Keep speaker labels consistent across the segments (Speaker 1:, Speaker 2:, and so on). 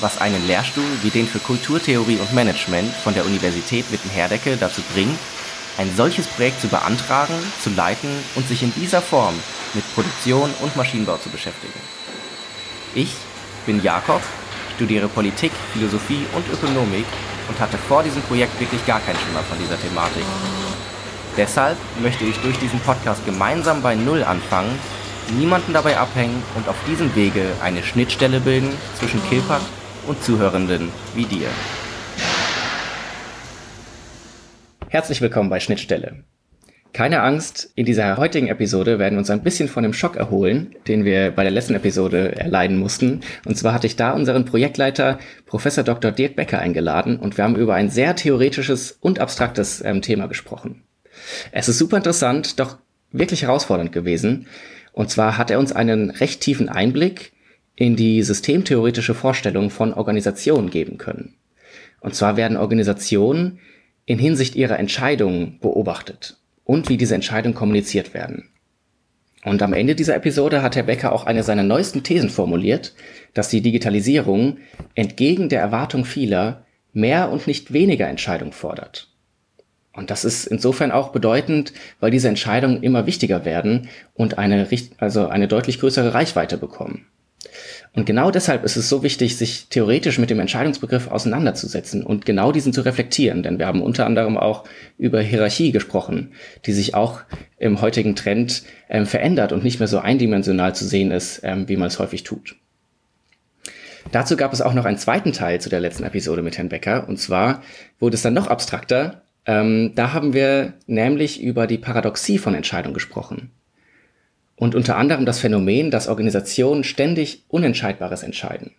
Speaker 1: was einen Lehrstuhl wie den für Kulturtheorie und Management von der Universität Witten-Herdecke dazu bringt, ein solches Projekt zu beantragen, zu leiten und sich in dieser Form mit Produktion und Maschinenbau zu beschäftigen. Ich bin Jakob, studiere Politik, Philosophie und Ökonomik und hatte vor diesem Projekt wirklich gar keinen Schimmer von dieser Thematik. Deshalb möchte ich durch diesen Podcast gemeinsam bei Null anfangen, niemanden dabei abhängen und auf diesem Wege eine Schnittstelle bilden zwischen Kilpat und Zuhörenden wie dir. Herzlich willkommen bei Schnittstelle. Keine Angst, in dieser heutigen Episode werden wir uns ein bisschen von dem Schock erholen, den wir bei der letzten Episode erleiden mussten. Und zwar hatte ich da unseren Projektleiter Professor Dr. Dirk Becker eingeladen und wir haben über ein sehr theoretisches und abstraktes ähm, Thema gesprochen. Es ist super interessant, doch wirklich herausfordernd gewesen. Und zwar hat er uns einen recht tiefen Einblick in die systemtheoretische Vorstellung von Organisationen geben können. Und zwar werden Organisationen in Hinsicht ihrer Entscheidungen beobachtet und wie diese Entscheidungen kommuniziert werden. Und am Ende dieser Episode hat Herr Becker auch eine seiner neuesten Thesen formuliert, dass die Digitalisierung entgegen der Erwartung vieler mehr und nicht weniger Entscheidung fordert. Und das ist insofern auch bedeutend, weil diese Entscheidungen immer wichtiger werden und eine, also eine deutlich größere Reichweite bekommen. Und genau deshalb ist es so wichtig, sich theoretisch mit dem Entscheidungsbegriff auseinanderzusetzen und genau diesen zu reflektieren. Denn wir haben unter anderem auch über Hierarchie gesprochen, die sich auch im heutigen Trend ähm, verändert und nicht mehr so eindimensional zu sehen ist, ähm, wie man es häufig tut. Dazu gab es auch noch einen zweiten Teil zu der letzten Episode mit Herrn Becker. Und zwar wurde es dann noch abstrakter. Ähm, da haben wir nämlich über die Paradoxie von Entscheidung gesprochen und unter anderem das Phänomen, dass Organisationen ständig Unentscheidbares entscheiden.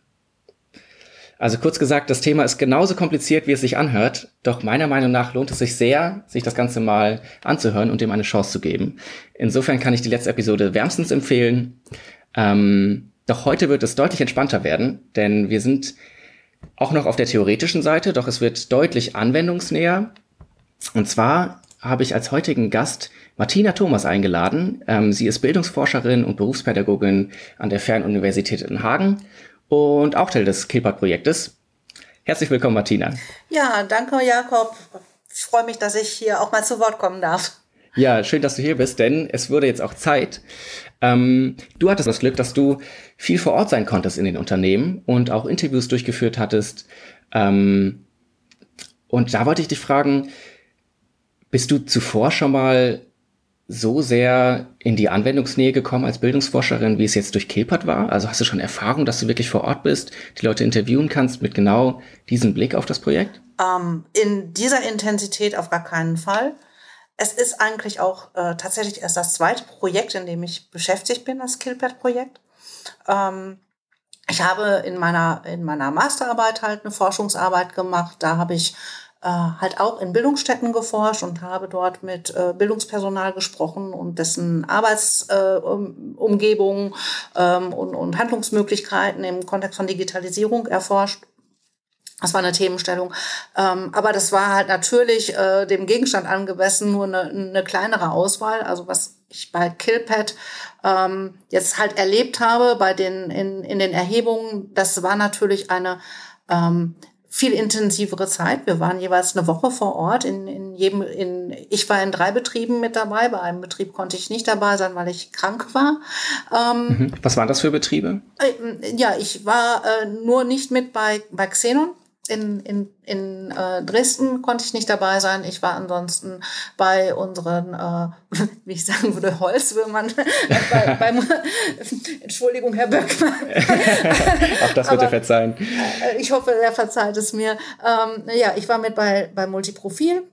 Speaker 1: Also kurz gesagt, das Thema ist genauso kompliziert, wie es sich anhört, doch meiner Meinung nach lohnt es sich sehr, sich das Ganze mal anzuhören und dem eine Chance zu geben. Insofern kann ich die letzte Episode wärmstens empfehlen. Ähm, doch heute wird es deutlich entspannter werden, denn wir sind auch noch auf der theoretischen Seite, doch es wird deutlich anwendungsnäher. Und zwar habe ich als heutigen Gast Martina Thomas eingeladen. Ähm, sie ist Bildungsforscherin und Berufspädagogin an der Fernuniversität in Hagen und auch Teil des Kilpat-Projektes. Herzlich willkommen, Martina.
Speaker 2: Ja, danke, Jakob. Ich freue mich, dass ich hier auch mal zu Wort kommen darf.
Speaker 1: Ja, schön, dass du hier bist, denn es wurde jetzt auch Zeit. Ähm, du hattest das Glück, dass du viel vor Ort sein konntest in den Unternehmen und auch Interviews durchgeführt hattest. Ähm, und da wollte ich dich fragen, bist du zuvor schon mal so sehr in die Anwendungsnähe gekommen als Bildungsforscherin, wie es jetzt durch Kilpat war? Also hast du schon Erfahrung, dass du wirklich vor Ort bist, die Leute interviewen kannst mit genau diesem Blick auf das Projekt?
Speaker 2: Ähm, in dieser Intensität auf gar keinen Fall. Es ist eigentlich auch äh, tatsächlich erst das zweite Projekt, in dem ich beschäftigt bin, das Kilpat-Projekt. Ähm, ich habe in meiner, in meiner Masterarbeit halt eine Forschungsarbeit gemacht. Da habe ich äh, halt auch in Bildungsstätten geforscht und habe dort mit äh, Bildungspersonal gesprochen und dessen Arbeitsumgebung äh, ähm, und, und Handlungsmöglichkeiten im Kontext von Digitalisierung erforscht. Das war eine Themenstellung. Ähm, aber das war halt natürlich äh, dem Gegenstand angemessen nur eine, eine kleinere Auswahl. Also was ich bei Killpad ähm, jetzt halt erlebt habe bei den in, in den Erhebungen, das war natürlich eine ähm, viel intensivere Zeit. Wir waren jeweils eine Woche vor Ort. In, in jedem, in, ich war in drei Betrieben mit dabei. Bei einem Betrieb konnte ich nicht dabei sein, weil ich krank war.
Speaker 1: Ähm, mhm. Was waren das für Betriebe?
Speaker 2: Äh, ja, ich war äh, nur nicht mit bei, bei Xenon in, in, in äh, Dresden konnte ich nicht dabei sein. Ich war ansonsten bei unseren, äh, wie ich sagen würde, Holzwürmern. bei, beim, Entschuldigung, Herr Böckmann.
Speaker 1: Auch das wird er verzeihen.
Speaker 2: Äh, ich hoffe, er verzeiht es mir. Ähm, ja, ich war mit bei, bei Multiprofil.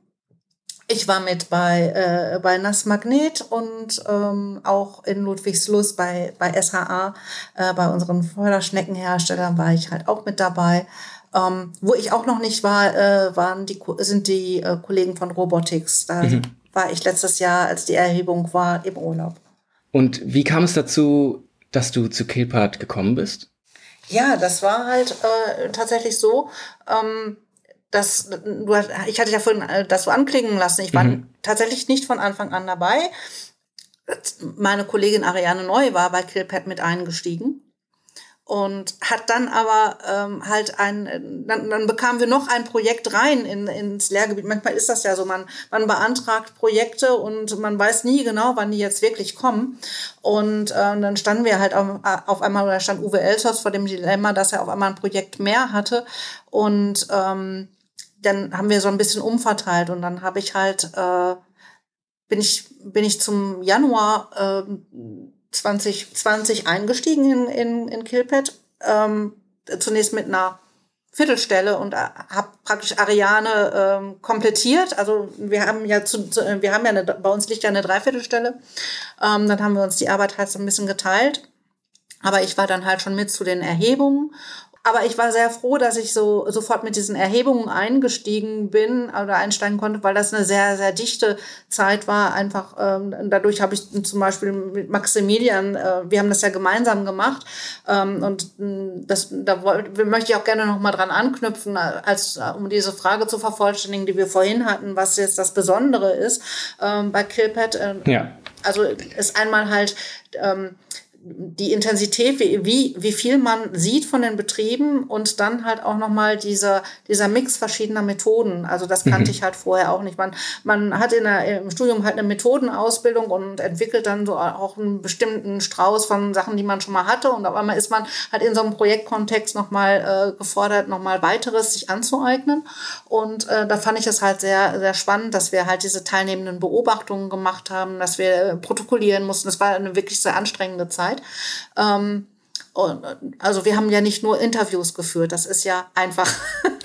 Speaker 2: Ich war mit bei, äh, bei Nass Magnet und ähm, auch in Ludwigslust bei, bei SHA, äh, bei unseren Förderschneckenherstellern war ich halt auch mit dabei. Ähm, wo ich auch noch nicht war, äh, waren die, sind die äh, Kollegen von Robotics. Da mhm. war ich letztes Jahr, als die Erhebung war, im Urlaub.
Speaker 1: Und wie kam es dazu, dass du zu Kilpart gekommen bist?
Speaker 2: Ja, das war halt äh, tatsächlich so. Ähm, dass du, ich hatte ja vorhin äh, das so anklingen lassen. Ich war mhm. tatsächlich nicht von Anfang an dabei. Meine Kollegin Ariane Neu war bei Killpad mit eingestiegen und hat dann aber ähm, halt ein, dann, dann bekamen wir noch ein Projekt rein in, ins Lehrgebiet. Manchmal ist das ja so, man, man beantragt Projekte und man weiß nie genau, wann die jetzt wirklich kommen. Und äh, dann standen wir halt auf, auf einmal, oder stand Uwe Elsos vor dem Dilemma, dass er auf einmal ein Projekt mehr hatte. Und ähm, dann haben wir so ein bisschen umverteilt und dann habe ich halt, äh, bin ich, bin ich zum Januar äh, 2020 eingestiegen in, in, in Killpad. Ähm, zunächst mit einer Viertelstelle und äh, habe praktisch Ariane ähm, komplettiert. Also wir haben ja zu, zu, wir haben ja eine, bei uns liegt ja eine Dreiviertelstelle. Ähm, dann haben wir uns die Arbeit halt so ein bisschen geteilt. Aber ich war dann halt schon mit zu den Erhebungen aber ich war sehr froh, dass ich so sofort mit diesen Erhebungen eingestiegen bin oder einsteigen konnte, weil das eine sehr, sehr dichte Zeit war. Einfach ähm, dadurch habe ich zum Beispiel mit Maximilian, äh, wir haben das ja gemeinsam gemacht. Ähm, und mm, das, da möchte ich auch gerne noch mal dran anknüpfen, als um diese Frage zu vervollständigen, die wir vorhin hatten, was jetzt das Besondere ist ähm, bei Killpad. Äh, ja. Also ist einmal halt ähm, die Intensität, wie, wie, wie viel man sieht von den Betrieben und dann halt auch nochmal dieser, dieser Mix verschiedener Methoden. Also das kannte mhm. ich halt vorher auch nicht. Man, man hat in der, im Studium halt eine Methodenausbildung und entwickelt dann so auch einen bestimmten Strauß von Sachen, die man schon mal hatte. Und auf einmal ist man halt in so einem Projektkontext nochmal äh, gefordert, nochmal weiteres sich anzueignen. Und äh, da fand ich es halt sehr, sehr spannend, dass wir halt diese teilnehmenden Beobachtungen gemacht haben, dass wir protokollieren mussten. Das war eine wirklich sehr anstrengende Zeit. Zeit. Ähm, also wir haben ja nicht nur Interviews geführt, das ist ja einfach.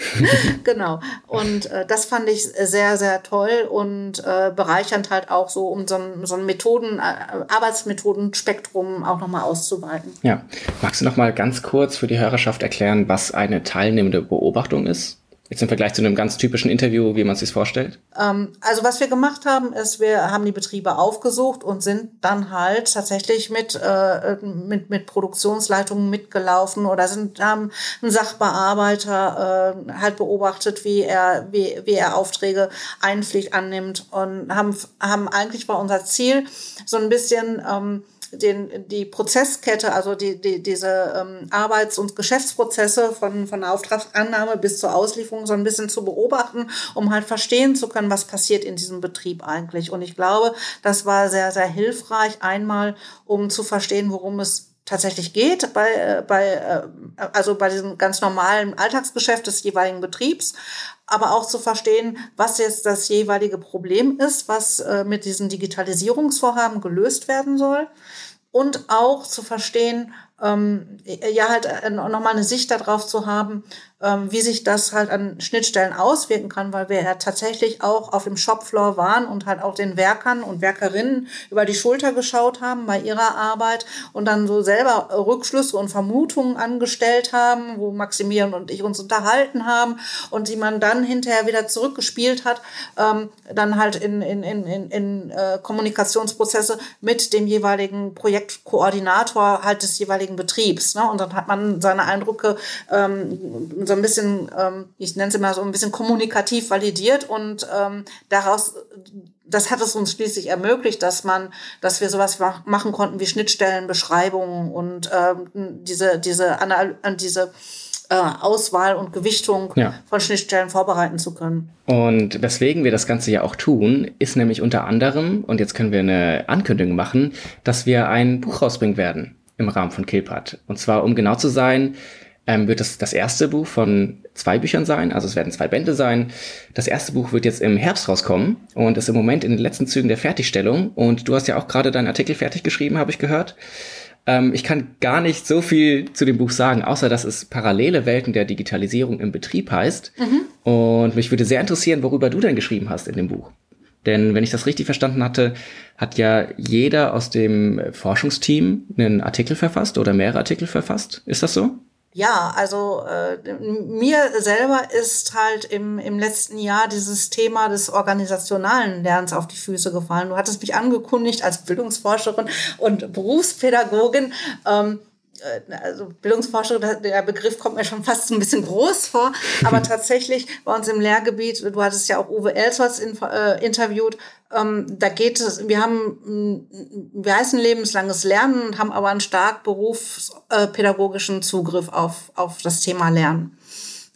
Speaker 2: genau. Und äh, das fand ich sehr, sehr toll und äh, bereichernd halt auch so, um so ein, so ein Methoden, äh, Arbeitsmethodenspektrum auch nochmal auszuweiten.
Speaker 1: Ja. Magst du nochmal ganz kurz für die Hörerschaft erklären, was eine teilnehmende Beobachtung ist? Jetzt im Vergleich zu einem ganz typischen Interview, wie man es sich vorstellt?
Speaker 2: Ähm, also was wir gemacht haben, ist, wir haben die Betriebe aufgesucht und sind dann halt tatsächlich mit, äh, mit, mit Produktionsleitungen mitgelaufen oder sind, haben einen Sachbearbeiter äh, halt beobachtet, wie er, wie, wie er Aufträge einpflicht annimmt und haben, haben eigentlich bei unser Ziel so ein bisschen ähm, den, die Prozesskette, also die, die, diese ähm, Arbeits- und Geschäftsprozesse von, von der Auftragsannahme bis zur Auslieferung so ein bisschen zu beobachten, um halt verstehen zu können, was passiert in diesem Betrieb eigentlich. Und ich glaube, das war sehr, sehr hilfreich, einmal, um zu verstehen, worum es tatsächlich geht bei, äh, bei, äh, also bei diesem ganz normalen Alltagsgeschäft des jeweiligen Betriebs, aber auch zu verstehen, was jetzt das jeweilige Problem ist, was äh, mit diesen Digitalisierungsvorhaben gelöst werden soll. Und auch zu verstehen, ähm, ja halt äh, nochmal eine Sicht darauf zu haben, ähm, wie sich das halt an Schnittstellen auswirken kann, weil wir ja tatsächlich auch auf dem Shopfloor waren und halt auch den Werkern und Werkerinnen über die Schulter geschaut haben bei ihrer Arbeit und dann so selber Rückschlüsse und Vermutungen angestellt haben, wo Maximilian und ich uns unterhalten haben und die man dann hinterher wieder zurückgespielt hat, ähm, dann halt in, in, in, in, in äh, Kommunikationsprozesse mit dem jeweiligen Projektkoordinator halt des jeweiligen Betriebs. Ne? Und dann hat man seine Eindrücke ähm, so so ein bisschen, ähm, ich nenne es immer so ein bisschen kommunikativ validiert und ähm, daraus, das hat es uns schließlich ermöglicht, dass man, dass wir sowas machen konnten wie Schnittstellenbeschreibungen und ähm, diese, diese, Anal diese äh, Auswahl und Gewichtung ja. von Schnittstellen vorbereiten zu können.
Speaker 1: Und weswegen wir das Ganze ja auch tun, ist nämlich unter anderem, und jetzt können wir eine Ankündigung machen, dass wir ein Buch rausbringen werden im Rahmen von Kilpat. Und zwar, um genau zu sein, ähm, wird es das erste Buch von zwei Büchern sein. Also es werden zwei Bände sein. Das erste Buch wird jetzt im Herbst rauskommen und ist im Moment in den letzten Zügen der Fertigstellung. Und du hast ja auch gerade deinen Artikel fertig geschrieben, habe ich gehört. Ähm, ich kann gar nicht so viel zu dem Buch sagen, außer dass es Parallele Welten der Digitalisierung im Betrieb heißt. Mhm. Und mich würde sehr interessieren, worüber du denn geschrieben hast in dem Buch. Denn wenn ich das richtig verstanden hatte, hat ja jeder aus dem Forschungsteam einen Artikel verfasst oder mehrere Artikel verfasst. Ist das so?
Speaker 2: Ja, also äh, mir selber ist halt im, im letzten Jahr dieses Thema des organisationalen Lernens auf die Füße gefallen. Du hattest mich angekündigt als Bildungsforscherin und Berufspädagogin. Ähm, äh, also Bildungsforscherin, der Begriff kommt mir schon fast ein bisschen groß vor, aber tatsächlich bei uns im Lehrgebiet, du hattest ja auch Uwe Elsholz in, äh, interviewt, ähm, da geht es, wir haben, wir heißen lebenslanges Lernen und haben aber einen stark berufspädagogischen Zugriff auf, auf das Thema Lernen.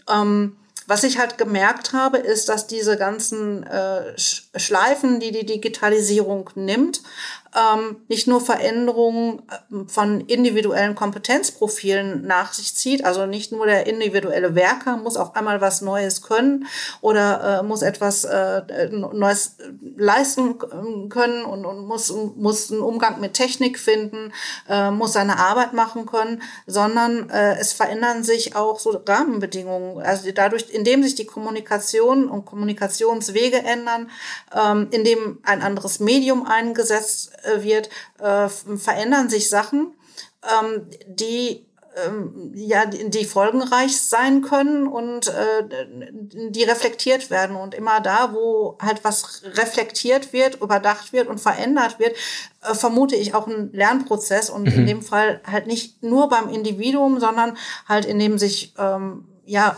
Speaker 2: Ähm, was ich halt gemerkt habe, ist, dass diese ganzen äh, Schleifen, die die Digitalisierung nimmt, ähm, nicht nur Veränderungen äh, von individuellen Kompetenzprofilen nach sich zieht, also nicht nur der individuelle Werker muss auf einmal was Neues können oder äh, muss etwas äh, Neues leisten können und, und muss, muss einen Umgang mit Technik finden, äh, muss seine Arbeit machen können, sondern äh, es verändern sich auch so Rahmenbedingungen. Also dadurch, indem sich die Kommunikation und Kommunikationswege ändern, ähm, indem ein anderes Medium eingesetzt wird, äh, verändern sich Sachen, ähm, die ähm, ja, die folgenreich sein können und äh, die reflektiert werden. Und immer da, wo halt was reflektiert wird, überdacht wird und verändert wird, äh, vermute ich auch einen Lernprozess und mhm. in dem Fall halt nicht nur beim Individuum, sondern halt in dem sich ähm, ja,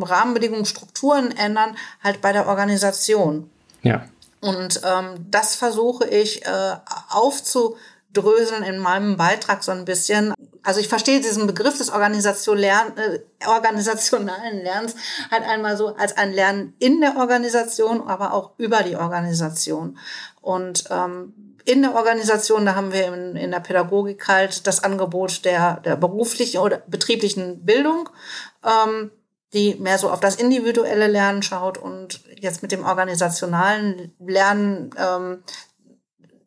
Speaker 2: Rahmenbedingungen, Strukturen ändern, halt bei der Organisation.
Speaker 1: Ja.
Speaker 2: Und ähm, das versuche ich äh, aufzudröseln in meinem Beitrag so ein bisschen. Also ich verstehe diesen Begriff des Organisation Lern, äh, organisationalen Lernens halt einmal so als ein Lernen in der Organisation, aber auch über die Organisation. Und ähm, in der Organisation, da haben wir in, in der Pädagogik halt das Angebot der, der beruflichen oder betrieblichen Bildung. Ähm, die mehr so auf das individuelle Lernen schaut und jetzt mit dem organisationalen Lernen, ähm,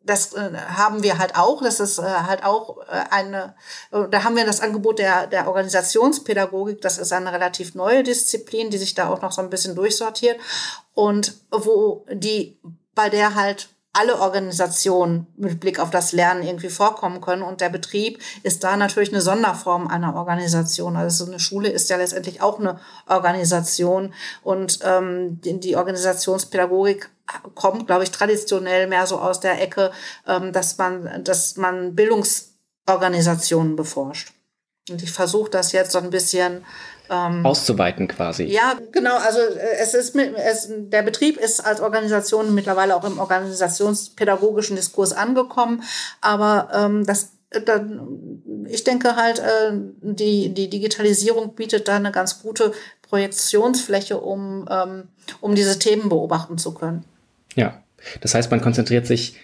Speaker 2: das äh, haben wir halt auch. Das ist äh, halt auch äh, eine, äh, da haben wir das Angebot der, der Organisationspädagogik. Das ist eine relativ neue Disziplin, die sich da auch noch so ein bisschen durchsortiert und wo die, bei der halt alle Organisationen mit Blick auf das Lernen irgendwie vorkommen können. Und der Betrieb ist da natürlich eine Sonderform einer Organisation. Also eine Schule ist ja letztendlich auch eine Organisation. Und ähm, die Organisationspädagogik kommt, glaube ich, traditionell mehr so aus der Ecke, ähm, dass man, dass man Bildungsorganisationen beforscht. Und ich versuche das jetzt so ein bisschen
Speaker 1: ähm, auszuweiten quasi.
Speaker 2: Ja, genau. Also äh, es ist mit, es, der Betrieb ist als Organisation mittlerweile auch im organisationspädagogischen Diskurs angekommen, aber ähm, das äh, ich denke halt, äh, die, die Digitalisierung bietet da eine ganz gute Projektionsfläche, um, ähm, um diese Themen beobachten zu können.
Speaker 1: Ja, das heißt, man konzentriert sich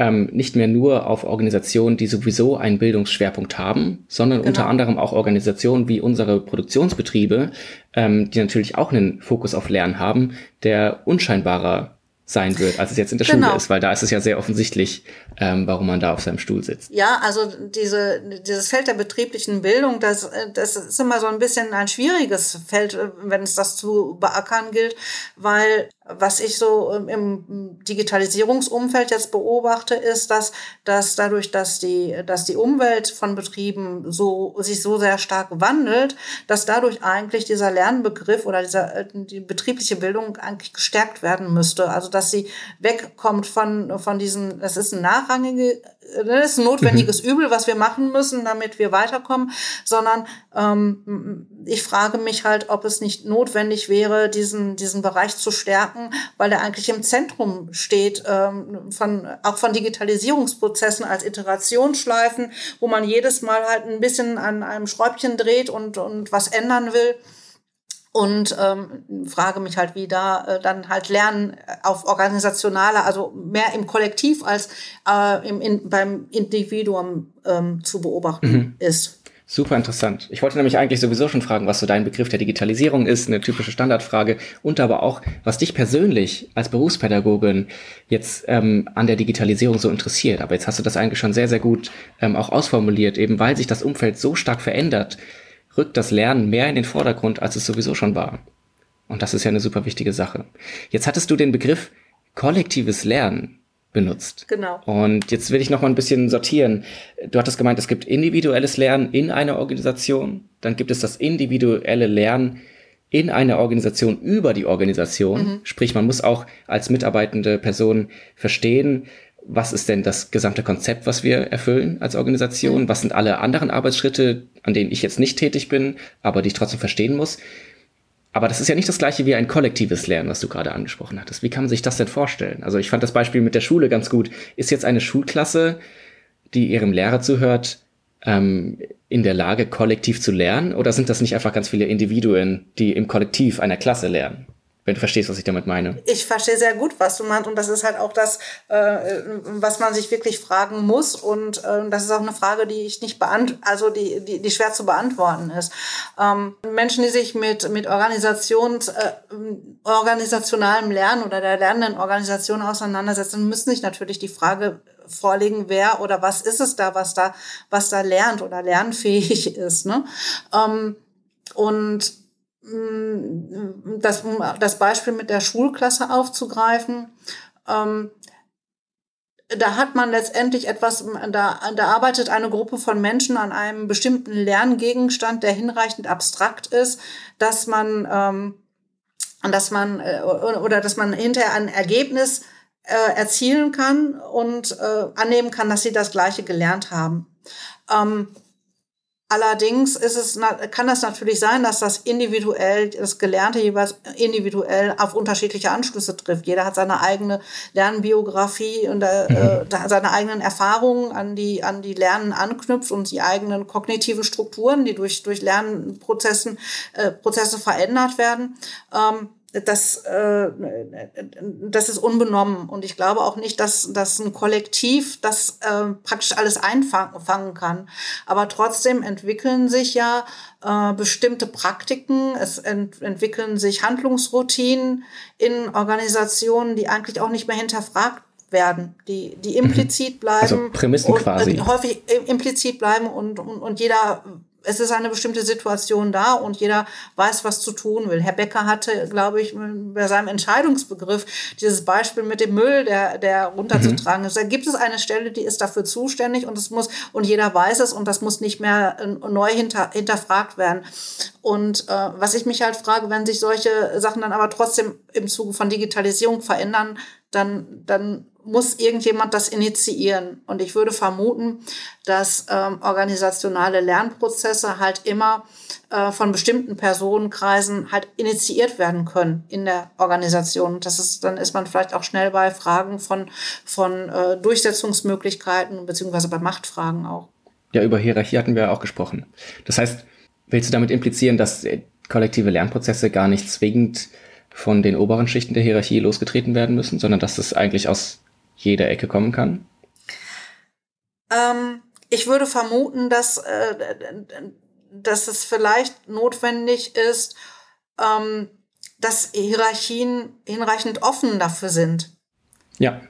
Speaker 1: ähm, nicht mehr nur auf Organisationen, die sowieso einen Bildungsschwerpunkt haben, sondern genau. unter anderem auch Organisationen wie unsere Produktionsbetriebe, ähm, die natürlich auch einen Fokus auf Lernen haben, der unscheinbarer sein wird, als es jetzt in der genau. Schule ist, weil da ist es ja sehr offensichtlich, ähm, warum man da auf seinem Stuhl sitzt.
Speaker 2: Ja, also diese, dieses Feld der betrieblichen Bildung, das, das ist immer so ein bisschen ein schwieriges Feld, wenn es das zu beackern gilt, weil was ich so im Digitalisierungsumfeld jetzt beobachte, ist, dass, dass dadurch, dass die, dass die Umwelt von Betrieben so, sich so sehr stark wandelt, dass dadurch eigentlich dieser Lernbegriff oder dieser, äh, die betriebliche Bildung eigentlich gestärkt werden müsste. Also, dass sie wegkommt von, von diesen, das ist ein nachrangige das ist ein notwendiges mhm. Übel, was wir machen müssen, damit wir weiterkommen, sondern ähm, ich frage mich halt, ob es nicht notwendig wäre, diesen, diesen Bereich zu stärken, weil er eigentlich im Zentrum steht, ähm, von, auch von Digitalisierungsprozessen als Iterationsschleifen, wo man jedes Mal halt ein bisschen an einem Schräubchen dreht und, und was ändern will und ähm, frage mich halt, wie da äh, dann halt Lernen auf organisationaler, also mehr im Kollektiv als äh, im, in, beim Individuum ähm, zu beobachten mhm. ist.
Speaker 1: Super interessant. Ich wollte nämlich eigentlich sowieso schon fragen, was so dein Begriff der Digitalisierung ist, eine typische Standardfrage, und aber auch, was dich persönlich als Berufspädagogin jetzt ähm, an der Digitalisierung so interessiert. Aber jetzt hast du das eigentlich schon sehr, sehr gut ähm, auch ausformuliert, eben weil sich das Umfeld so stark verändert rückt das Lernen mehr in den Vordergrund, als es sowieso schon war. Und das ist ja eine super wichtige Sache. Jetzt hattest du den Begriff kollektives Lernen benutzt.
Speaker 2: Genau.
Speaker 1: Und jetzt will ich noch mal ein bisschen sortieren. Du hattest gemeint, es gibt individuelles Lernen in einer Organisation, dann gibt es das individuelle Lernen in einer Organisation über die Organisation. Mhm. Sprich, man muss auch als mitarbeitende Person verstehen, was ist denn das gesamte Konzept, was wir erfüllen als Organisation? Mhm. Was sind alle anderen Arbeitsschritte, an denen ich jetzt nicht tätig bin, aber die ich trotzdem verstehen muss? Aber das ist ja nicht das gleiche wie ein kollektives Lernen, was du gerade angesprochen hattest. Wie kann man sich das denn vorstellen? Also ich fand das Beispiel mit der Schule ganz gut. Ist jetzt eine Schulklasse, die ihrem Lehrer zuhört, ähm, in der Lage, kollektiv zu lernen? Oder sind das nicht einfach ganz viele Individuen, die im Kollektiv einer Klasse lernen? Wenn du verstehst, was ich damit meine.
Speaker 2: Ich verstehe sehr gut, was du meinst. Und das ist halt auch das, äh, was man sich wirklich fragen muss. Und äh, das ist auch eine Frage, die ich nicht beant also die, die, die schwer zu beantworten ist. Ähm, Menschen, die sich mit, mit Organisations, äh, organisationalem Lernen oder der lernenden Organisation auseinandersetzen, müssen sich natürlich die Frage vorlegen, wer oder was ist es da, was da, was da lernt oder lernfähig ist. Ne? Ähm, und das, das Beispiel mit der Schulklasse aufzugreifen, ähm, da hat man letztendlich etwas, da, da arbeitet eine Gruppe von Menschen an einem bestimmten Lerngegenstand, der hinreichend abstrakt ist, dass man, ähm, dass man äh, oder dass man hinterher ein Ergebnis äh, erzielen kann und äh, annehmen kann, dass sie das Gleiche gelernt haben. Ähm, Allerdings ist es, kann das natürlich sein, dass das individuell, das Gelernte jeweils individuell auf unterschiedliche Anschlüsse trifft. Jeder hat seine eigene Lernbiografie und äh, mhm. seine eigenen Erfahrungen an die, an die Lernen anknüpft und die eigenen kognitiven Strukturen, die durch, durch Lernprozessen, äh, Prozesse verändert werden. Ähm, das, äh, das ist unbenommen. Und ich glaube auch nicht, dass, dass ein Kollektiv das äh, praktisch alles einfangen kann. Aber trotzdem entwickeln sich ja äh, bestimmte Praktiken, es ent entwickeln sich Handlungsroutinen in Organisationen, die eigentlich auch nicht mehr hinterfragt werden, die, die implizit mhm. bleiben. Also
Speaker 1: Prämissen
Speaker 2: und,
Speaker 1: quasi.
Speaker 2: Häufig implizit bleiben und, und, und jeder es ist eine bestimmte Situation da und jeder weiß, was zu tun will. Herr Becker hatte, glaube ich, bei seinem Entscheidungsbegriff dieses Beispiel mit dem Müll, der, der runterzutragen mhm. ist. Da gibt es eine Stelle, die ist dafür zuständig und es muss, und jeder weiß es und das muss nicht mehr äh, neu hinter, hinterfragt werden. Und äh, was ich mich halt frage, wenn sich solche Sachen dann aber trotzdem im Zuge von Digitalisierung verändern, dann, dann muss irgendjemand das initiieren. Und ich würde vermuten, dass ähm, organisationale Lernprozesse halt immer äh, von bestimmten Personenkreisen halt initiiert werden können in der Organisation. Das ist, dann ist man vielleicht auch schnell bei Fragen von, von äh, Durchsetzungsmöglichkeiten beziehungsweise bei Machtfragen auch.
Speaker 1: Ja, über Hierarchie hatten wir auch gesprochen. Das heißt, willst du damit implizieren, dass äh, kollektive Lernprozesse gar nicht zwingend von den oberen Schichten der Hierarchie losgetreten werden müssen, sondern dass das eigentlich aus jeder Ecke kommen kann?
Speaker 2: Ähm, ich würde vermuten, dass, äh, dass es vielleicht notwendig ist, ähm, dass Hierarchien hinreichend offen dafür sind.
Speaker 1: Ja.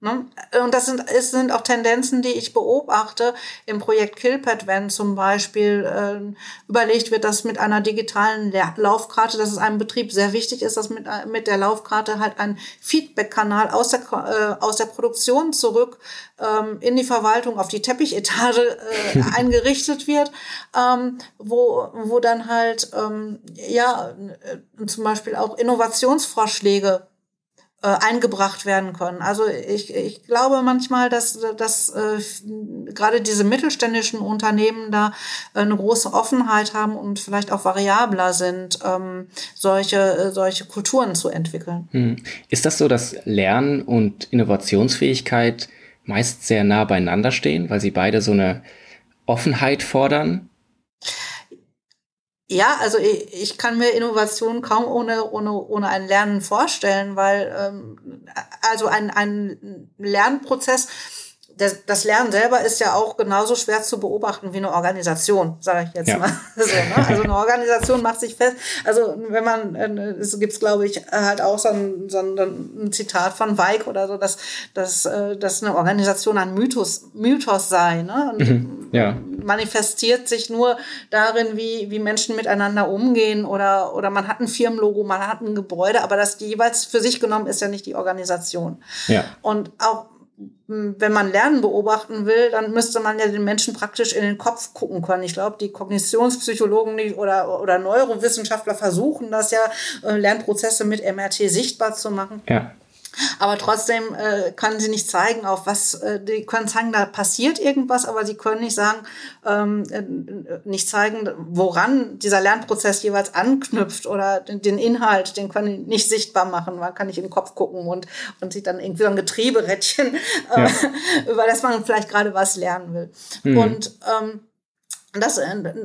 Speaker 2: Ne? Und das sind, es sind auch Tendenzen, die ich beobachte im Projekt Killpad, wenn zum Beispiel äh, überlegt wird, dass mit einer digitalen Laufkarte, dass es einem Betrieb sehr wichtig ist, dass mit, äh, mit der Laufkarte halt ein Feedback-Kanal aus der, äh, aus der Produktion zurück ähm, in die Verwaltung auf die Teppichetage äh, eingerichtet wird, ähm, wo, wo dann halt ähm, ja äh, zum Beispiel auch Innovationsvorschläge äh, eingebracht werden können. Also ich, ich glaube manchmal, dass, dass äh, gerade diese mittelständischen Unternehmen da äh, eine große Offenheit haben und vielleicht auch variabler sind, ähm, solche, äh, solche Kulturen zu entwickeln.
Speaker 1: Hm. Ist das so, dass Lern- und Innovationsfähigkeit meist sehr nah beieinander stehen, weil sie beide so eine Offenheit fordern?
Speaker 2: Ja, also ich, ich kann mir Innovation kaum ohne, ohne, ohne ein Lernen vorstellen, weil ähm, also ein, ein Lernprozess das, das Lernen selber ist ja auch genauso schwer zu beobachten wie eine Organisation, sage ich jetzt ja. mal. So, ne? Also eine Organisation macht sich fest. Also wenn man, äh, es gibt glaube ich halt auch so ein, so ein, Zitat von Weig oder so, dass, dass, äh, dass eine Organisation ein Mythos, Mythos sei. Ne? Und mhm. ja. manifestiert sich nur darin, wie, wie Menschen miteinander umgehen oder, oder man hat ein Firmenlogo, man hat ein Gebäude, aber das jeweils für sich genommen ist ja nicht die Organisation. Ja. Und auch wenn man Lernen beobachten will, dann müsste man ja den Menschen praktisch in den Kopf gucken können. Ich glaube, die Kognitionspsychologen oder, oder Neurowissenschaftler versuchen das ja, äh, Lernprozesse mit MRT sichtbar zu machen. Ja. Aber trotzdem äh, können sie nicht zeigen, auf was, äh, die können zeigen, da passiert irgendwas, aber sie können nicht sagen, ähm, äh, nicht zeigen, woran dieser Lernprozess jeweils anknüpft oder den, den Inhalt, den können sie nicht sichtbar machen. Man kann nicht in den Kopf gucken und, und sieht dann irgendwie so ein Getrieberädchen, äh, ja. über das man vielleicht gerade was lernen will. Mhm. Und ähm, das,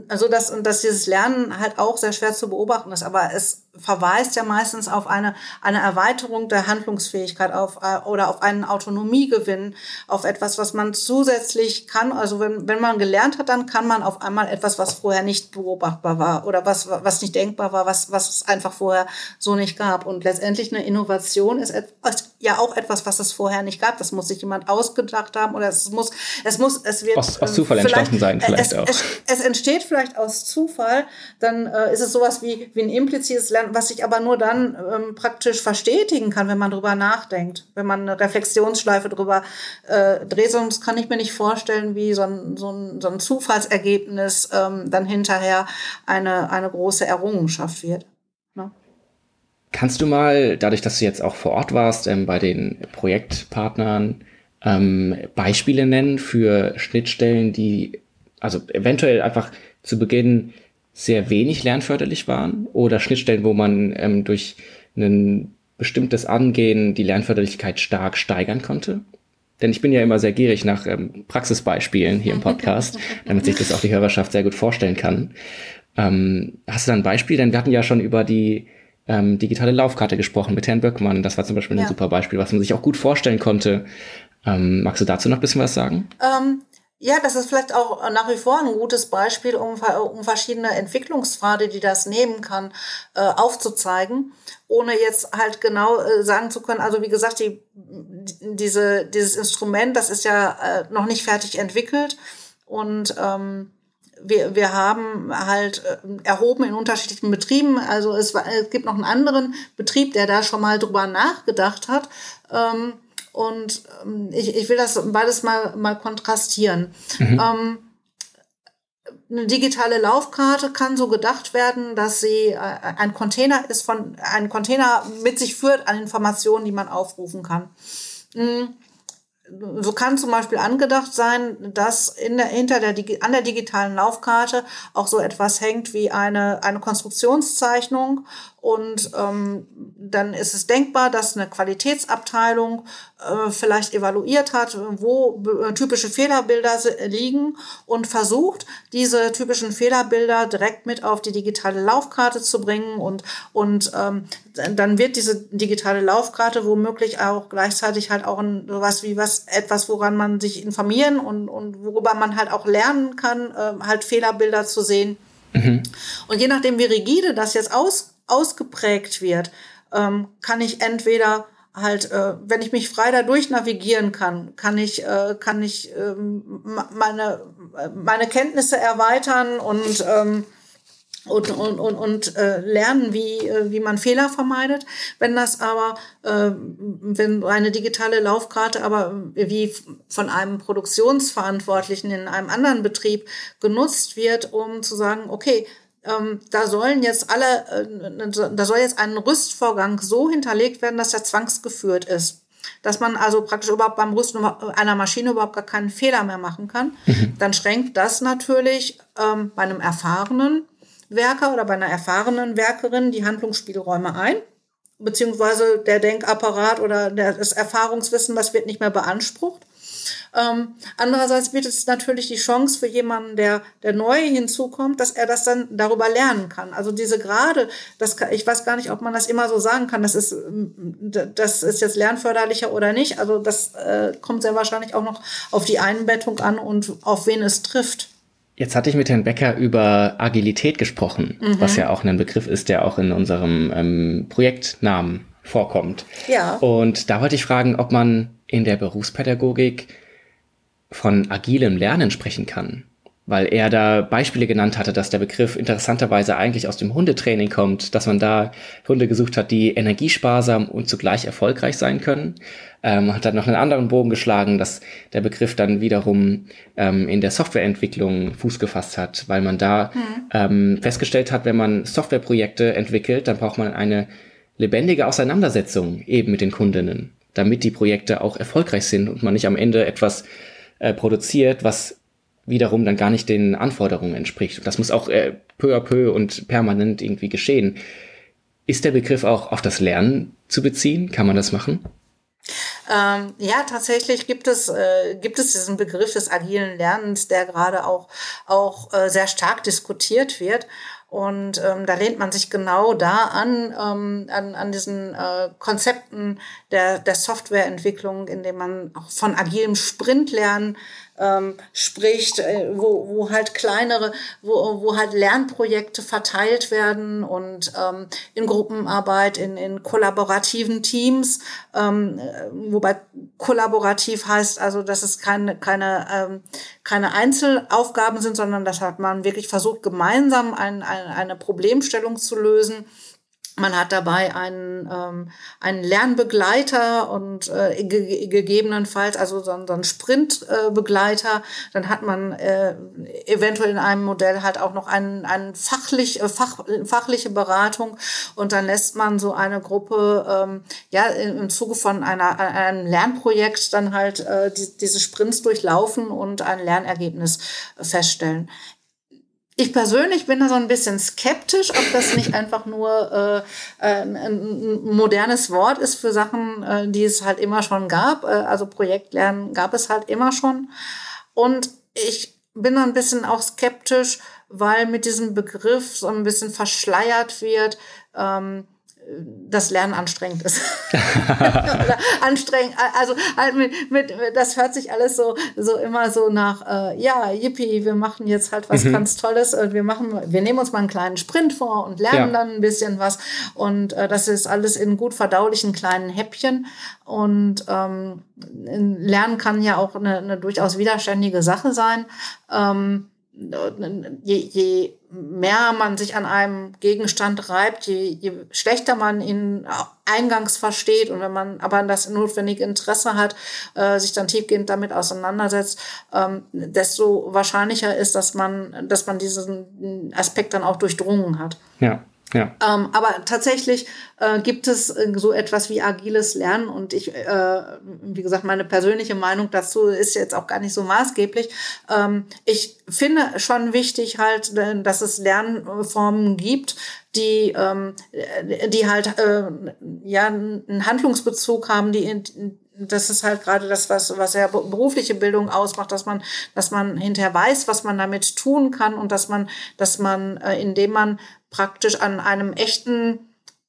Speaker 2: also das, dass dieses Lernen halt auch sehr schwer zu beobachten ist, aber es verweist ja meistens auf eine, eine Erweiterung der Handlungsfähigkeit auf, äh, oder auf einen Autonomiegewinn, auf etwas, was man zusätzlich kann. Also wenn, wenn man gelernt hat, dann kann man auf einmal etwas, was vorher nicht beobachtbar war oder was, was nicht denkbar war, was, was es einfach vorher so nicht gab. Und letztendlich eine Innovation ist, ist ja auch etwas, was es vorher nicht gab. Das muss sich jemand ausgedacht haben oder es muss, es muss, es wird.
Speaker 1: Aus, aus Zufall entstanden sein, vielleicht
Speaker 2: es,
Speaker 1: auch.
Speaker 2: Es, es entsteht vielleicht aus Zufall, dann äh, ist es sowas wie, wie ein implizites Lernen was sich aber nur dann ähm, praktisch verstetigen kann, wenn man drüber nachdenkt, wenn man eine Reflexionsschleife drüber äh, dreht. Sonst kann ich mir nicht vorstellen, wie so ein, so ein, so ein Zufallsergebnis ähm, dann hinterher eine, eine große Errungenschaft wird. Ne?
Speaker 1: Kannst du mal, dadurch, dass du jetzt auch vor Ort warst, ähm, bei den Projektpartnern, ähm, Beispiele nennen für Schnittstellen, die also eventuell einfach zu Beginn sehr wenig lernförderlich waren oder Schnittstellen, wo man ähm, durch ein bestimmtes Angehen die Lernförderlichkeit stark steigern konnte? Denn ich bin ja immer sehr gierig nach ähm, Praxisbeispielen hier im Podcast, damit sich das auch die Hörerschaft sehr gut vorstellen kann. Ähm, hast du da ein Beispiel? Denn wir hatten ja schon über die ähm, digitale Laufkarte gesprochen mit Herrn Böckmann. Das war zum Beispiel ein ja. super Beispiel, was man sich auch gut vorstellen konnte. Ähm, magst du dazu noch ein bisschen was sagen?
Speaker 2: Ähm, ja, das ist vielleicht auch nach wie vor ein gutes Beispiel, um, um verschiedene Entwicklungspfade, die das nehmen kann, äh, aufzuzeigen, ohne jetzt halt genau äh, sagen zu können, also wie gesagt, die, diese, dieses Instrument, das ist ja äh, noch nicht fertig entwickelt und ähm, wir, wir haben halt äh, erhoben in unterschiedlichen Betrieben. Also es, es gibt noch einen anderen Betrieb, der da schon mal drüber nachgedacht hat. Ähm, und ähm, ich, ich will das beides mal, mal kontrastieren. Mhm. Ähm, eine digitale Laufkarte kann so gedacht werden, dass sie äh, ein Container ist von, ein Container mit sich führt an Informationen, die man aufrufen kann. Mhm so kann zum Beispiel angedacht sein, dass in der, hinter der, an der digitalen Laufkarte auch so etwas hängt wie eine, eine Konstruktionszeichnung und ähm, dann ist es denkbar, dass eine Qualitätsabteilung äh, vielleicht evaluiert hat, wo äh, typische Fehlerbilder liegen und versucht, diese typischen Fehlerbilder direkt mit auf die digitale Laufkarte zu bringen. Und, und ähm, dann wird diese digitale Laufkarte womöglich auch gleichzeitig halt auch ein, sowas wie was, etwas, woran man sich informieren und, und worüber man halt auch lernen kann, äh, halt Fehlerbilder zu sehen. Mhm. Und je nachdem, wie rigide das jetzt aus ausgeprägt wird, ähm, kann ich entweder halt, äh, wenn ich mich frei dadurch navigieren kann, kann ich, äh, kann ich ähm, meine, meine Kenntnisse erweitern und, ähm, und, und, und, und äh, lernen, wie, äh, wie man Fehler vermeidet. Wenn das aber, äh, wenn eine digitale Laufkarte aber wie von einem Produktionsverantwortlichen in einem anderen Betrieb genutzt wird, um zu sagen, okay, ähm, da sollen jetzt alle, äh, da soll jetzt ein Rüstvorgang so hinterlegt werden, dass er zwangsgeführt ist. Dass man also praktisch überhaupt beim Rüsten einer Maschine überhaupt gar keinen Fehler mehr machen kann. Mhm. Dann schränkt das natürlich ähm, bei einem erfahrenen Werker oder bei einer erfahrenen Werkerin die Handlungsspielräume ein. Beziehungsweise der Denkapparat oder der, das Erfahrungswissen, das wird nicht mehr beansprucht. Ähm, andererseits bietet es natürlich die Chance für jemanden, der, der neu hinzukommt, dass er das dann darüber lernen kann. Also diese Grade, das kann, ich weiß gar nicht, ob man das immer so sagen kann, das ist, das ist jetzt lernförderlicher oder nicht. Also das äh, kommt sehr wahrscheinlich auch noch auf die Einbettung an und auf wen es trifft.
Speaker 1: Jetzt hatte ich mit Herrn Becker über Agilität gesprochen, mhm. was ja auch ein Begriff ist, der auch in unserem ähm, Projektnamen vorkommt.
Speaker 2: Ja.
Speaker 1: Und da wollte ich fragen, ob man in der Berufspädagogik von agilem Lernen sprechen kann. Weil er da Beispiele genannt hatte, dass der Begriff interessanterweise eigentlich aus dem Hundetraining kommt, dass man da Hunde gesucht hat, die energiesparsam und zugleich erfolgreich sein können. Ähm, hat dann noch einen anderen Bogen geschlagen, dass der Begriff dann wiederum ähm, in der Softwareentwicklung Fuß gefasst hat, weil man da mhm. ähm, festgestellt hat, wenn man Softwareprojekte entwickelt, dann braucht man eine lebendige Auseinandersetzung eben mit den Kundinnen, damit die Projekte auch erfolgreich sind und man nicht am Ende etwas äh, produziert, was wiederum dann gar nicht den Anforderungen entspricht. Und das muss auch äh, peu à peu und permanent irgendwie geschehen. Ist der Begriff auch auf das Lernen zu beziehen? Kann man das machen?
Speaker 2: Ähm, ja, tatsächlich gibt es, äh, gibt es diesen Begriff des agilen Lernens, der gerade auch, auch äh, sehr stark diskutiert wird. Und ähm, da lehnt man sich genau da an, ähm, an, an diesen äh, Konzepten der, der Softwareentwicklung, indem man auch von agilem Sprintlernen ähm, spricht, äh, wo, wo halt kleinere, wo, wo halt Lernprojekte verteilt werden und ähm, in Gruppenarbeit, in, in kollaborativen Teams, ähm, wobei kollaborativ heißt also, dass es keine, keine, ähm, keine Einzelaufgaben sind, sondern dass hat man wirklich versucht, gemeinsam ein, ein, eine Problemstellung zu lösen man hat dabei einen, ähm, einen Lernbegleiter und äh, ge gegebenenfalls also so, so einen Sprintbegleiter. Äh, Dann hat man äh, eventuell in einem Modell halt auch noch einen, einen fachlich, äh, fach, fachliche Beratung und dann lässt man so eine Gruppe ähm, ja im Zuge von einer, einem Lernprojekt dann halt äh, die, diese Sprints durchlaufen und ein Lernergebnis feststellen. Ich persönlich bin da so ein bisschen skeptisch, ob das nicht einfach nur äh, ein, ein modernes Wort ist für Sachen, äh, die es halt immer schon gab. Äh, also Projektlernen gab es halt immer schon. Und ich bin da ein bisschen auch skeptisch, weil mit diesem Begriff so ein bisschen verschleiert wird, ähm, das Lernen anstrengend ist. Anstrengend, also halt mit, mit, das hört sich alles so, so immer so nach, äh, ja, yippie, wir machen jetzt halt was mhm. ganz Tolles und wir machen, wir nehmen uns mal einen kleinen Sprint vor und lernen ja. dann ein bisschen was und äh, das ist alles in gut verdaulichen kleinen Häppchen und ähm, Lernen kann ja auch eine, eine durchaus widerständige Sache sein. Ähm, je, je mehr man sich an einem Gegenstand reibt, je, je schlechter man ihn eingangs versteht und wenn man aber das notwendige Interesse hat, äh, sich dann tiefgehend damit auseinandersetzt, ähm, desto wahrscheinlicher ist, dass man, dass man diesen Aspekt dann auch durchdrungen hat.
Speaker 1: Ja. Ja.
Speaker 2: Ähm, aber tatsächlich äh, gibt es äh, so etwas wie agiles Lernen und ich, äh, wie gesagt, meine persönliche Meinung dazu ist jetzt auch gar nicht so maßgeblich. Ähm, ich finde schon wichtig halt, äh, dass es Lernformen gibt, die, ähm, die halt äh, ja einen Handlungsbezug haben, die in, das ist halt gerade das, was, was ja berufliche Bildung ausmacht, dass man, dass man hinterher weiß, was man damit tun kann und dass man, dass man, äh, indem man praktisch an einem echten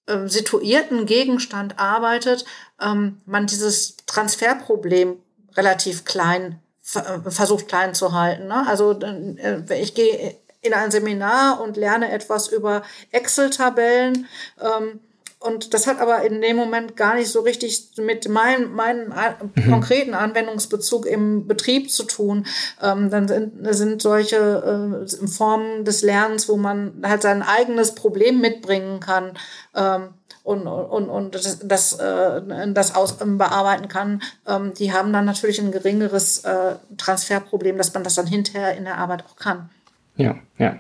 Speaker 2: äh, situierten Gegenstand arbeitet, ähm, man dieses Transferproblem relativ klein äh, versucht klein zu halten. Ne? Also äh, ich gehe in ein Seminar und lerne etwas über Excel-Tabellen. Ähm, und das hat aber in dem Moment gar nicht so richtig mit meinem, meinem mhm. konkreten Anwendungsbezug im Betrieb zu tun. Ähm, dann sind, sind solche äh, Formen des Lernens, wo man halt sein eigenes Problem mitbringen kann. Ähm, und, und, und das, das, äh, das aus, bearbeiten kann, ähm, die haben dann natürlich ein geringeres äh, Transferproblem, dass man das dann hinterher in der Arbeit auch kann.
Speaker 1: Ja, ja.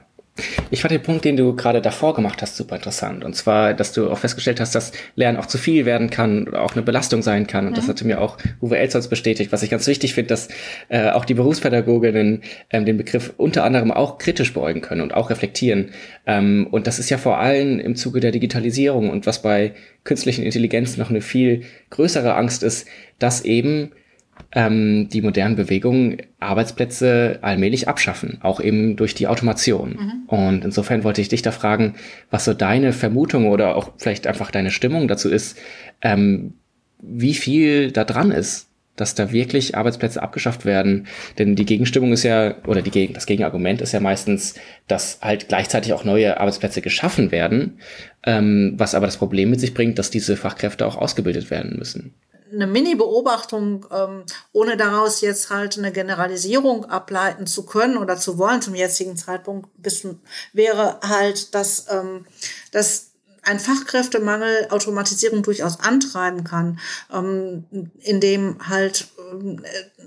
Speaker 1: Ich fand den Punkt, den du gerade davor gemacht hast, super interessant. Und zwar, dass du auch festgestellt hast, dass Lernen auch zu viel werden kann oder auch eine Belastung sein kann. Und mhm. das hatte mir auch Uwe Elsholz bestätigt, was ich ganz wichtig finde, dass äh, auch die Berufspädagoginnen ähm, den Begriff unter anderem auch kritisch beäugen können und auch reflektieren. Ähm, und das ist ja vor allem im Zuge der Digitalisierung und was bei künstlichen Intelligenz noch eine viel größere Angst ist, dass eben ähm, die modernen Bewegungen Arbeitsplätze allmählich abschaffen, auch eben durch die Automation. Mhm. Und insofern wollte ich dich da fragen, was so deine Vermutung oder auch vielleicht einfach deine Stimmung dazu ist, ähm, wie viel da dran ist, dass da wirklich Arbeitsplätze abgeschafft werden. Denn die Gegenstimmung ist ja, oder die, das Gegenargument ist ja meistens, dass halt gleichzeitig auch neue Arbeitsplätze geschaffen werden, ähm, was aber das Problem mit sich bringt, dass diese Fachkräfte auch ausgebildet werden müssen
Speaker 2: eine Mini-Beobachtung, ähm, ohne daraus jetzt halt eine Generalisierung ableiten zu können oder zu wollen zum jetzigen Zeitpunkt, bis, wäre halt, dass, ähm, dass ein Fachkräftemangel Automatisierung durchaus antreiben kann, ähm, indem halt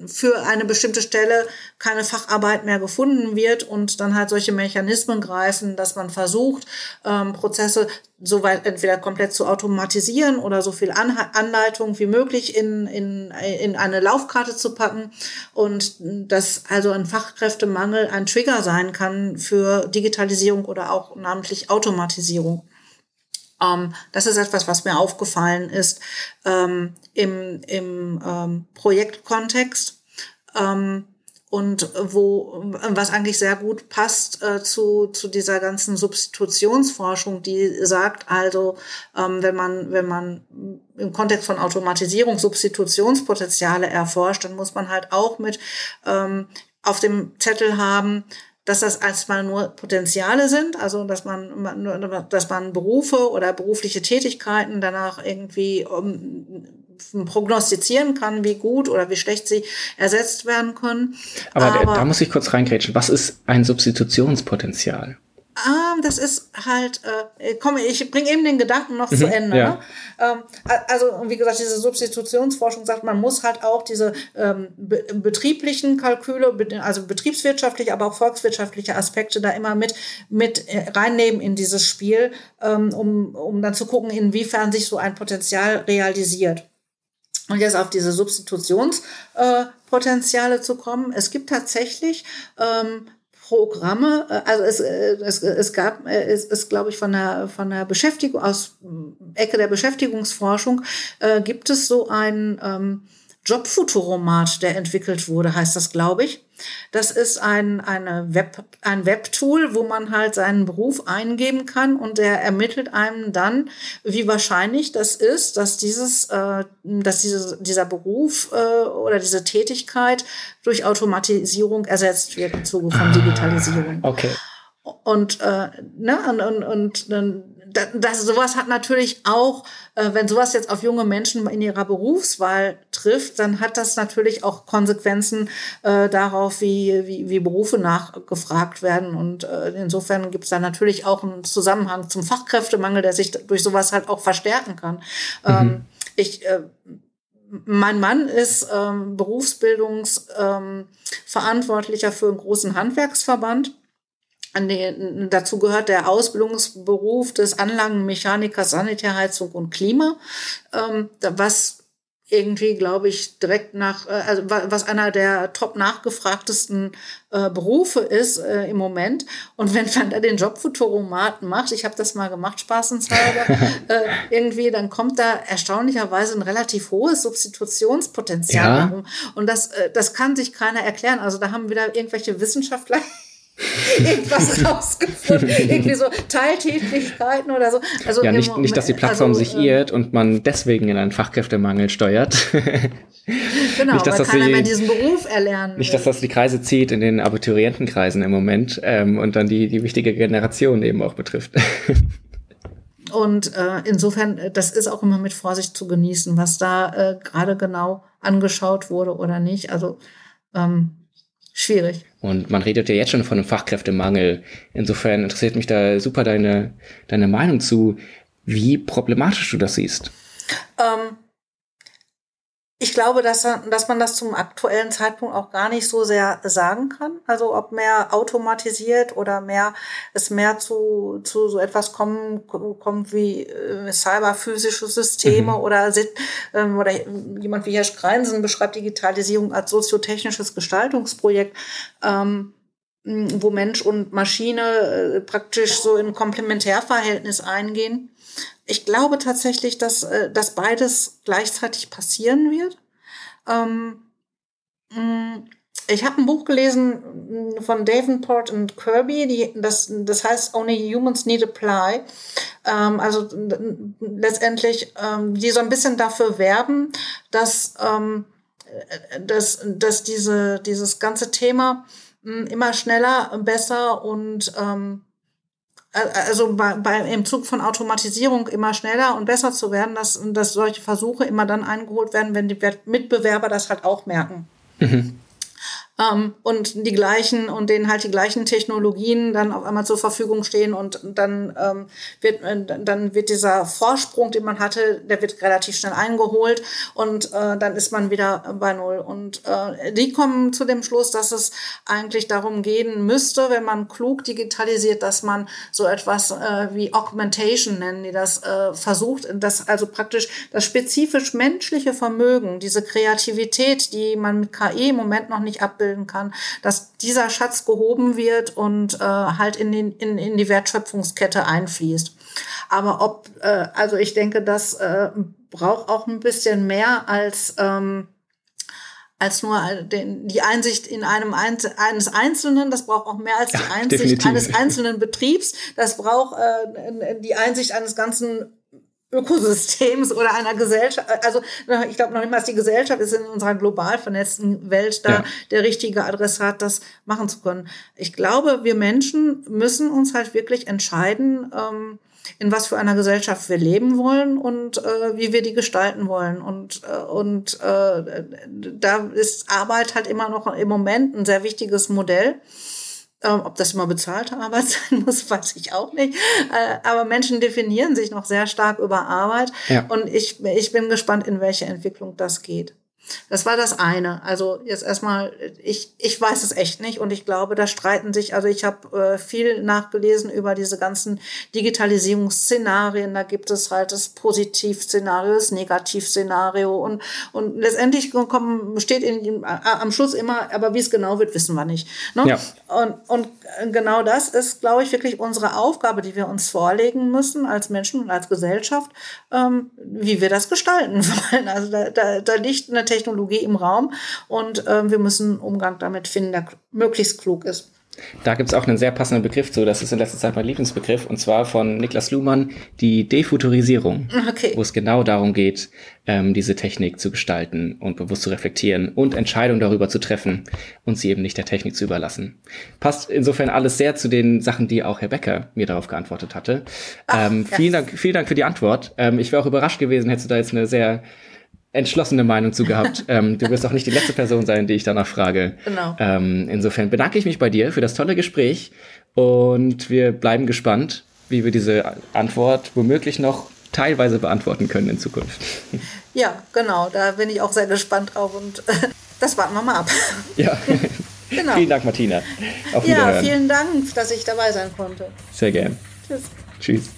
Speaker 2: für eine bestimmte Stelle keine Facharbeit mehr gefunden wird und dann halt solche Mechanismen greifen, dass man versucht, ähm, Prozesse soweit entweder komplett zu automatisieren oder so viel Anleitung wie möglich in, in, in eine Laufkarte zu packen und dass also ein Fachkräftemangel ein Trigger sein kann für Digitalisierung oder auch namentlich Automatisierung. Ähm, das ist etwas, was mir aufgefallen ist ähm, im, im ähm, Projektkontext. Ähm, und wo, was eigentlich sehr gut passt äh, zu, zu dieser ganzen Substitutionsforschung, die sagt also, ähm, wenn man, wenn man im Kontext von Automatisierung Substitutionspotenziale erforscht, dann muss man halt auch mit ähm, auf dem Zettel haben, dass das erstmal nur Potenziale sind, also dass man, dass man Berufe oder berufliche Tätigkeiten danach irgendwie um, prognostizieren kann, wie gut oder wie schlecht sie ersetzt werden können.
Speaker 1: Aber, Aber da muss ich kurz reingrätschen. Was ist ein Substitutionspotenzial?
Speaker 2: Ah, das ist halt, äh, komm, ich bringe eben den Gedanken noch mhm, zu Ende. Ja. Ne? Ähm, also, wie gesagt, diese Substitutionsforschung sagt, man muss halt auch diese ähm, be betrieblichen Kalküle, also betriebswirtschaftliche, aber auch volkswirtschaftliche Aspekte da immer mit, mit äh, reinnehmen in dieses Spiel, ähm, um, um dann zu gucken, inwiefern sich so ein Potenzial realisiert. Und jetzt auf diese Substitutionspotenziale äh, zu kommen. Es gibt tatsächlich ähm, Programme, äh, also es, äh, es, es gab, äh, es ist, glaube ich, von der, von der Beschäftigung, aus Ecke der Beschäftigungsforschung, äh, gibt es so ein ähm, Jobfuturomat, der entwickelt wurde, heißt das, glaube ich. Das ist ein, eine Web, ein Webtool, wo man halt seinen Beruf eingeben kann und der ermittelt einem dann, wie wahrscheinlich das ist, dass dieses, äh, dass diese, dieser Beruf äh, oder diese Tätigkeit durch Automatisierung ersetzt wird im Zuge von Digitalisierung.
Speaker 1: Okay.
Speaker 2: Und, äh, ne, und, und, und das, sowas hat natürlich auch, äh, wenn sowas jetzt auf junge Menschen in ihrer Berufswahl trifft, dann hat das natürlich auch Konsequenzen äh, darauf, wie, wie, wie Berufe nachgefragt werden. Und äh, insofern gibt es da natürlich auch einen Zusammenhang zum Fachkräftemangel, der sich durch sowas halt auch verstärken kann. Mhm. Ähm, ich äh, mein Mann ist ähm, Berufsbildungsverantwortlicher ähm, für einen großen Handwerksverband den, dazu gehört der Ausbildungsberuf des Anlagenmechanikers Sanitärheizung und Klima, ähm, was irgendwie, glaube ich, direkt nach, äh, also was einer der top nachgefragtesten äh, Berufe ist äh, im Moment. Und wenn man da den Jobfuturomat macht, ich habe das mal gemacht, spaßenshalber, äh, irgendwie, dann kommt da erstaunlicherweise ein relativ hohes Substitutionspotenzial ja. herum. Und das, äh, das kann sich keiner erklären. Also da haben wieder irgendwelche Wissenschaftler irgendwas rausgefunden. Irgendwie so Teiltätigkeiten oder so.
Speaker 1: Also ja, nicht, nicht, dass die Plattform also, sich ähm, irrt und man deswegen in einen Fachkräftemangel steuert.
Speaker 2: genau, nicht, dass das keiner die, mehr diesen Beruf erlernen
Speaker 1: Nicht, dass das die Kreise zieht in den Abiturientenkreisen im Moment ähm, und dann die, die wichtige Generation eben auch betrifft.
Speaker 2: Und äh, insofern, äh, das ist auch immer mit Vorsicht zu genießen, was da äh, gerade genau angeschaut wurde oder nicht. Also ähm, schwierig.
Speaker 1: Und man redet ja jetzt schon von einem Fachkräftemangel. Insofern interessiert mich da super deine, deine Meinung zu, wie problematisch du das siehst.
Speaker 2: Ähm, ich glaube, dass, dass man das zum aktuellen Zeitpunkt auch gar nicht so sehr sagen kann. Also ob mehr automatisiert oder mehr es mehr zu, zu so etwas kommen, kommt wie äh, cyberphysische Systeme mhm. oder, ähm, oder jemand wie Herr Skreinsen beschreibt Digitalisierung als soziotechnisches Gestaltungsprojekt. Ähm, wo Mensch und Maschine äh, praktisch so in Komplementärverhältnis eingehen. Ich glaube tatsächlich, dass, äh, dass beides gleichzeitig passieren wird. Ähm, Mm, ich habe ein Buch gelesen mm, von Davenport und Kirby, die, das, das heißt Only Humans Need Apply. Ähm, also letztendlich, ähm, die so ein bisschen dafür werben, dass, ähm, dass, dass diese, dieses ganze Thema mm, immer schneller, besser und ähm, also bei, bei, im Zug von Automatisierung immer schneller und besser zu werden, dass, dass solche Versuche immer dann eingeholt werden, wenn die Mitbewerber das halt auch merken. Mhm ähm, und die gleichen und denen halt die gleichen Technologien dann auf einmal zur Verfügung stehen und dann ähm, wird äh, dann wird dieser Vorsprung, den man hatte, der wird relativ schnell eingeholt und äh, dann ist man wieder bei null. Und äh, die kommen zu dem Schluss, dass es eigentlich darum gehen müsste, wenn man klug digitalisiert, dass man so etwas äh, wie Augmentation nennen, die das äh, versucht, dass also praktisch das spezifisch menschliche Vermögen, diese Kreativität, die man mit KI im Moment noch nicht abbildet, abbilden kann, dass dieser Schatz gehoben wird und äh, halt in, den, in, in die Wertschöpfungskette einfließt. Aber ob, äh, also ich denke, das äh, braucht auch ein bisschen mehr als ähm, als nur den, die Einsicht in einem Einz eines Einzelnen. Das braucht auch mehr als die Einsicht Definitiv. eines einzelnen Betriebs. Das braucht äh, die Einsicht eines ganzen Ökosystems oder einer Gesellschaft. Also ich glaube noch immer, dass die Gesellschaft ist in unserer global vernetzten Welt da ja. der richtige Adressat, das machen zu können. Ich glaube, wir Menschen müssen uns halt wirklich entscheiden, ähm, in was für einer Gesellschaft wir leben wollen und äh, wie wir die gestalten wollen. Und, äh, und äh, da ist Arbeit halt immer noch im Moment ein sehr wichtiges Modell. Ähm, ob das immer bezahlte Arbeit sein muss, weiß ich auch nicht. Äh, aber Menschen definieren sich noch sehr stark über Arbeit. Ja. Und ich, ich bin gespannt, in welche Entwicklung das geht. Das war das eine. Also jetzt erstmal, ich, ich weiß es echt nicht und ich glaube, da streiten sich, also ich habe äh, viel nachgelesen über diese ganzen Digitalisierungsszenarien. Da gibt es halt das Positivszenario, das Negativszenario und, und letztendlich kommen, steht in, am Schluss immer, aber wie es genau wird, wissen wir nicht. Ne? Ja. Und, und genau das ist, glaube ich, wirklich unsere Aufgabe, die wir uns vorlegen müssen als Menschen und als Gesellschaft, ähm, wie wir das gestalten wollen. Also da, da, da liegt eine Technologie im Raum und äh, wir müssen einen Umgang damit finden, der möglichst klug ist.
Speaker 1: Da gibt es auch einen sehr passenden Begriff zu, das ist in letzter Zeit mein Lieblingsbegriff, und zwar von Niklas Luhmann, die Defuturisierung, okay. wo es genau darum geht, ähm, diese Technik zu gestalten und bewusst zu reflektieren und Entscheidungen darüber zu treffen und sie eben nicht der Technik zu überlassen. Passt insofern alles sehr zu den Sachen, die auch Herr Becker mir darauf geantwortet hatte. Ach, ähm, ja. vielen, Dank, vielen Dank für die Antwort. Ähm, ich wäre auch überrascht gewesen, hättest du da jetzt eine sehr entschlossene Meinung zu gehabt. ähm, du wirst auch nicht die letzte Person sein, die ich danach frage. Genau. Ähm, insofern bedanke ich mich bei dir für das tolle Gespräch und wir bleiben gespannt, wie wir diese Antwort womöglich noch teilweise beantworten können in Zukunft.
Speaker 2: Ja, genau, da bin ich auch sehr gespannt drauf und äh, das warten wir mal ab.
Speaker 1: Ja. genau. Vielen Dank, Martina.
Speaker 2: Auf ja, vielen Dank, dass ich dabei sein konnte.
Speaker 1: Sehr gern. Tschüss. Tschüss.